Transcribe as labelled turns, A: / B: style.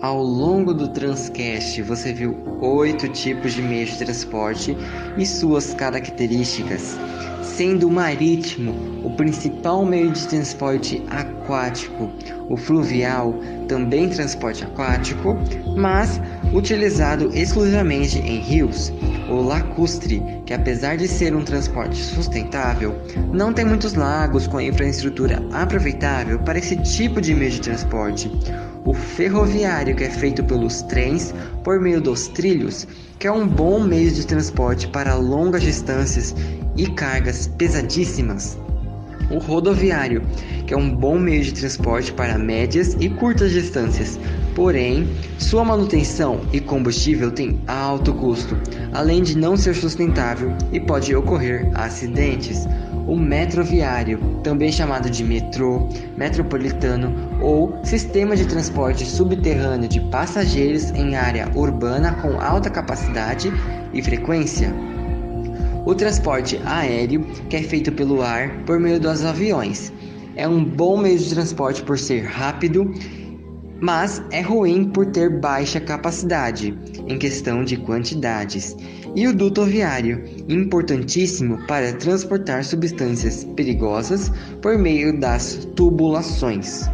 A: Ao longo do Transcast, você viu oito tipos de meios de transporte e suas características, sendo o marítimo o principal meio de transporte aquático, o fluvial também transporte aquático, mas utilizado exclusivamente em rios, o lacustre, que apesar de ser um transporte sustentável, não tem muitos lagos com infraestrutura aproveitável para esse tipo de meio de transporte. O ferroviário, que é feito pelos trens por meio dos trilhos, que é um bom meio de transporte para longas distâncias e cargas pesadíssimas. O rodoviário, que é um bom meio de transporte para médias e curtas distâncias, porém, sua manutenção e combustível têm alto custo, além de não ser sustentável e pode ocorrer acidentes. O metroviário, também chamado de metrô, metropolitano ou sistema de transporte subterrâneo de passageiros em área urbana com alta capacidade e frequência. O transporte aéreo, que é feito pelo ar por meio dos aviões, é um bom meio de transporte por ser rápido, mas é ruim por ter baixa capacidade em questão de quantidades. E o duto viário, importantíssimo para transportar substâncias perigosas por meio das tubulações.